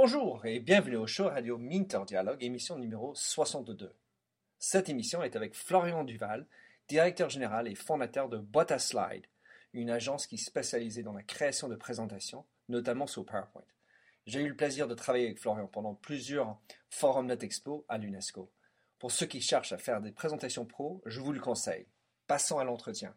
Bonjour et bienvenue au show radio Minter Dialogue, émission numéro 62. Cette émission est avec Florian Duval, directeur général et fondateur de Boîte à Slide, une agence qui est spécialisée dans la création de présentations, notamment sur PowerPoint. J'ai eu le plaisir de travailler avec Florian pendant plusieurs forums NetExpo à l'UNESCO. Pour ceux qui cherchent à faire des présentations pro, je vous le conseille. Passons à l'entretien.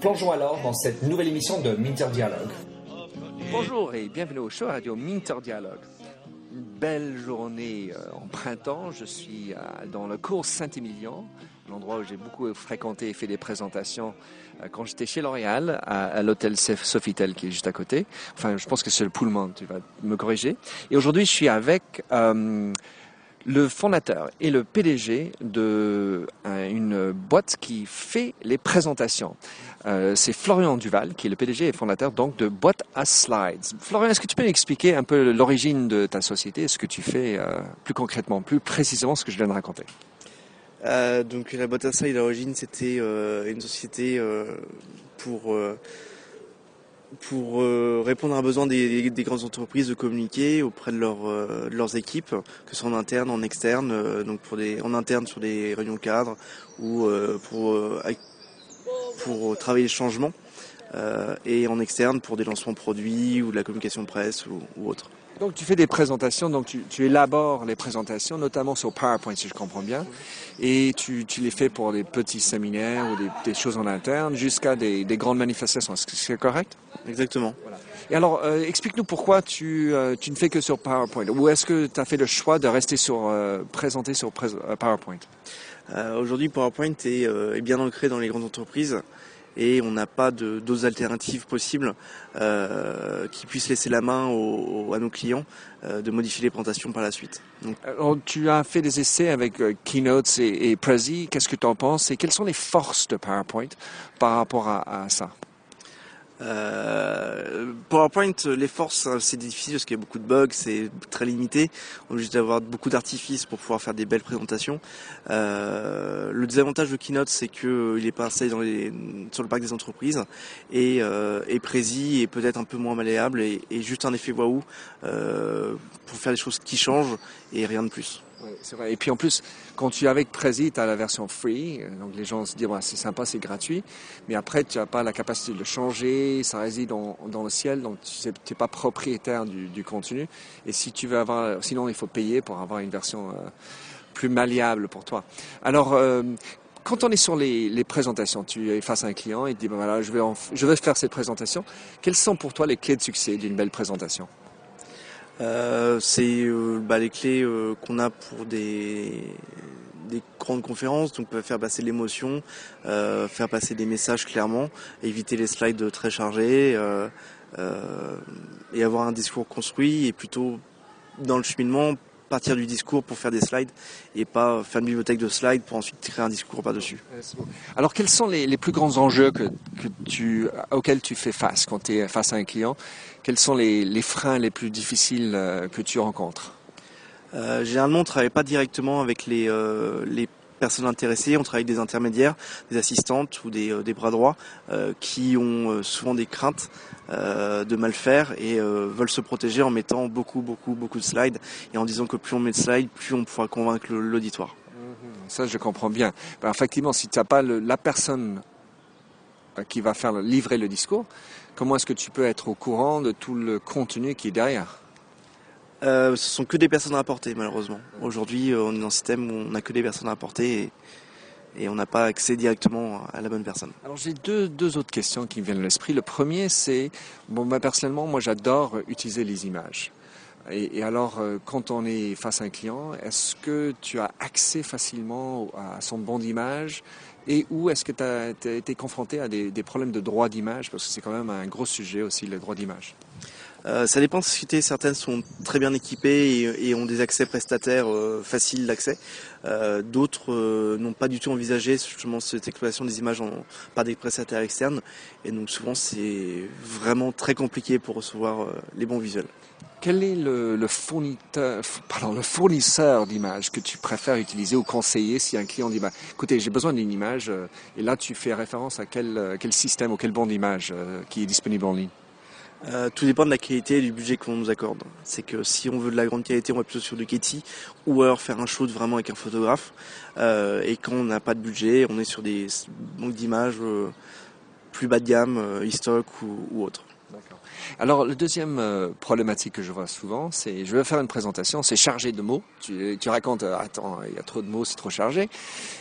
Plongeons alors dans cette nouvelle émission de Minter Dialogue. Bonjour et bienvenue au show radio Minter Dialogue. Une belle journée euh, en printemps. Je suis dans le cours Saint-Émilion, l'endroit où j'ai beaucoup fréquenté et fait des présentations euh, quand j'étais chez L'Oréal, à, l'hôtel Sofitel qui est juste à côté. Enfin, je pense que c'est le Pullman, tu vas me corriger. Et aujourd'hui, je suis avec euh, le fondateur et le PDG de une boîte qui fait les présentations. Euh, c'est Florian Duval, qui est le PDG et fondateur donc de Boîte à Slides. Florian, est-ce que tu peux expliquer un peu l'origine de ta société, ce que tu fais euh, plus concrètement, plus précisément ce que je viens de raconter? Euh, Donc la Boîte à Slides, à l'origine, c'était une société pour pour répondre à un besoin des, grandes entreprises de communiquer auprès de, leurs équipes, que ce soit en interne, en externe, donc pour en interne sur des réunions cadres ou pour pour travailler le changement euh, et en externe pour des lancements produits ou de la communication presse ou, autre. Donc tu fais des présentations, donc tu, élabores les présentations, notamment sur PowerPoint si je comprends bien, et tu, les fais pour des petits séminaires ou des, choses en interne jusqu'à des, grandes manifestations. Est-ce que c'est correct? Exactement. Et alors, euh, explique-nous pourquoi tu, euh, tu, ne fais que sur PowerPoint, ou est-ce que tu as fait le choix de rester sur présenter sur PowerPoint? Aujourd'hui, PowerPoint est, est, bien ancré dans les grandes entreprises et on n'a pas d'autres alternatives possibles euh, qui puissent laisser la main à nos clients euh, de modifier les présentations par la suite. Alors, tu as fait des essais avec euh, Keynote et, Prezi. Qu'est-ce que tu en penses et quelles sont les forces de PowerPoint par rapport à ça? Euh, PowerPoint, les forces, c'est difficile parce qu'il y a beaucoup de bugs, c'est très limité. On est juste d'avoir beaucoup d'artifices pour pouvoir faire des belles présentations. Euh, le désavantage de Keynote, c'est que il est pas installé dans les, sur le parc des entreprises et, euh, et précis et peut-être un peu moins malléable et, et juste un effet waouh euh, pour faire des choses qui changent et rien de plus. C'est vrai. Et puis en plus, quand tu es avec Prezi, tu as la version free. Donc les gens se disent, c'est sympa, c'est gratuit. Mais après, tu n'as pas la capacité de le changer. Ça réside dans, dans le ciel. Donc tu n'es pas propriétaire du, du, contenu. Et si tu veux avoir, sinon il faut payer pour avoir une version euh, plus malléable pour toi. Alors, euh, quand on est sur les, les, présentations, tu es face à un client et tu dis, ben voilà, je vais, je vais faire cette présentation. Quelles sont pour toi les clés de succès d'une belle présentation? Euh, c'est euh, bah, les clés euh, qu'on a pour des, des grandes conférences, donc faire passer l'émotion, faire passer des messages clairement, éviter les slides très chargés et avoir un discours construit et plutôt dans le cheminement partir du discours pour faire des slides et pas faire une bibliothèque de slides pour ensuite créer un discours par-dessus. Alors quels sont les, plus grands enjeux que, tu, auxquels tu fais face quand tu es face à un client? Quels sont les, freins les plus difficiles euh, que tu rencontres? Euh, généralement, on ne travaille pas directement avec les, euh, les personnes intéressées, on travaille avec des intermédiaires, des assistantes ou des, des bras droits qui ont souvent des craintes euh, de mal faire et euh, veulent se protéger en mettant beaucoup, beaucoup, beaucoup de slides et en disant que plus on met de slides, plus on pourra convaincre l'auditoire. Mhm. Ça, je comprends bien. Ben, effectivement, si tu n'as pas la personne euh, qui va faire livrer le discours, comment est-ce que tu peux être au courant de tout le contenu qui est derrière? Euh, Ce sont que des personnes à apporter, malheureusement. Aujourd'hui, on est dans un système où on n'a que des personnes à apporter. Et on n'a pas accès directement à la bonne personne. Alors j'ai deux, autres questions qui me viennent à l'esprit. Le premier c'est, bon, personnellement, moi j'adore utiliser les images. Et, alors, euh, quand on est face à un client, est-ce que tu as accès facilement à son bon d'image et où est-ce que tu as, été confronté à des, problèmes de droit d'image? Parce que c'est quand même un gros sujet aussi, le droit d'image. Euh, ça dépend de sociétés. Certaines sont très bien équipées et, ont des accès prestataires euh, faciles d'accès. Euh, d'autres n'ont pas du tout envisagé justement cette exploitation des images par des prestataires externes. Et donc souvent c'est vraiment très compliqué pour recevoir les bons visuels. Quel est le, fournisseur, d'images que tu préfères utiliser ou conseiller si un client dit bah, écoutez, j'ai besoin d'une image, et là tu fais référence à quel, système ou quel bon d'image qui est disponible en ligne? Euh, tout dépend de la qualité et du budget qu'on nous accorde. C'est que si on veut de la grande qualité, on va plutôt sur du Getty ou alors faire un shoot vraiment avec un photographe. Euh, et quand on n'a pas de budget, on est sur des banques d'images euh, plus bas de gamme, historiques ou, ou Alors, le deuxième euh, problématique que je vois souvent, c'est je veux faire une présentation, c'est chargé de mots. Tu, tu racontes, euh, attends, il y a trop de mots, c'est trop chargé.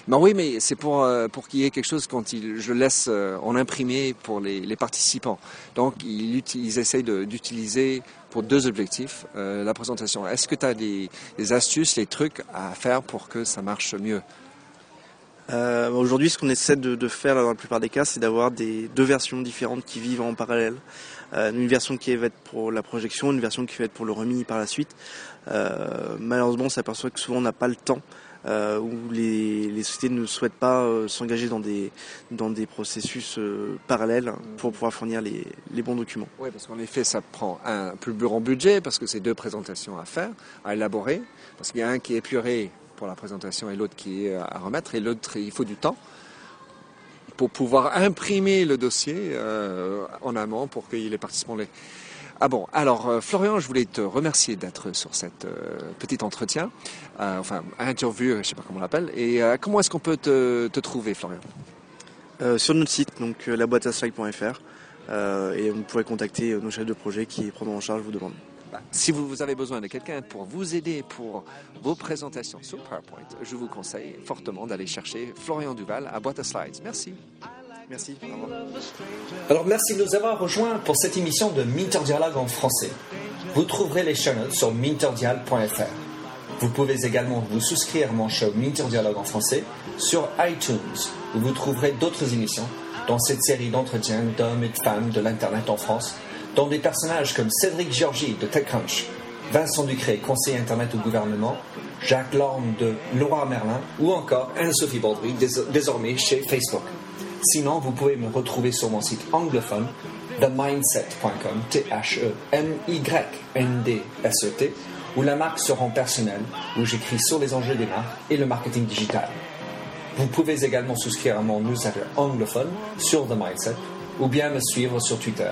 Ben oui, mais c'est pour euh, pour qu'il y ait quelque chose quand il, je laisse en imprimer pour les, les participants. Donc, ils, ils essayent d'utiliser pour deux objectifs la présentation. Est-ce que tu as des, des astuces, des trucs à faire pour que ça marche mieux? Euh, Aujourd'hui, ce qu'on essaie de, faire dans la plupart des cas, c'est d'avoir deux versions différentes qui vivent en parallèle. Euh, une version qui va être pour la projection, une version qui va être pour le remis par la suite. Euh, malheureusement, on s'aperçoit que souvent on n'a pas le temps. Où les, sociétés ne souhaitent pas s'engager dans des, processus parallèles pour pouvoir fournir les, les bons documents. Oui, parce qu'en effet, ça prend un plus grand budget parce que c'est deux présentations à faire, à élaborer, parce qu'il y a un qui est épuré pour la présentation et l'autre qui est à remettre, et l'autre, il faut du temps pour pouvoir imprimer le dossier euh, en amont pour que les participants les... Ah bon, alors euh, Florian, je voulais te remercier d'être sur cette euh, petit entretien, enfin interview, je ne sais pas comment on l'appelle. Et comment est-ce qu'on peut te, trouver, Florian? Sur notre site, donc laboiteaslide.fr, et vous pourrez contacter nos chefs de projet qui prendront en charge vos demandes. Bah, si vous avez besoin de quelqu'un pour vous aider pour vos présentations sur PowerPoint, je vous conseille fortement d'aller chercher Florian Duval à Boîte à Slides. Merci. Merci. Alors merci de nous avoir rejoints pour cette émission de Minter Dialogue en français. Vous trouverez les chaînes sur minterdial.fr. Vous pouvez également vous souscrire à mon show Minter Dialogue en français sur iTunes, où vous trouverez d'autres émissions dans cette série d'entretiens d'hommes et de femmes de l'Internet en France dont des personnages comme Cédric Georgie de TechCrunch, Vincent Ducré, conseiller Internet au gouvernement, Jacques Lorme de Laura Merlin ou encore Anne-Sophie Baudry, désormais chez Facebook. Sinon, vous pouvez me retrouver sur mon site anglophone themindset.com, T-H-E-M-Y-N-D-S-E-T, où la marque se rend personnelle, où j'écris sur les enjeux des marques et le marketing digital. Vous pouvez également souscrire à mon newsletter anglophone sur The Mindset ou bien me suivre sur Twitter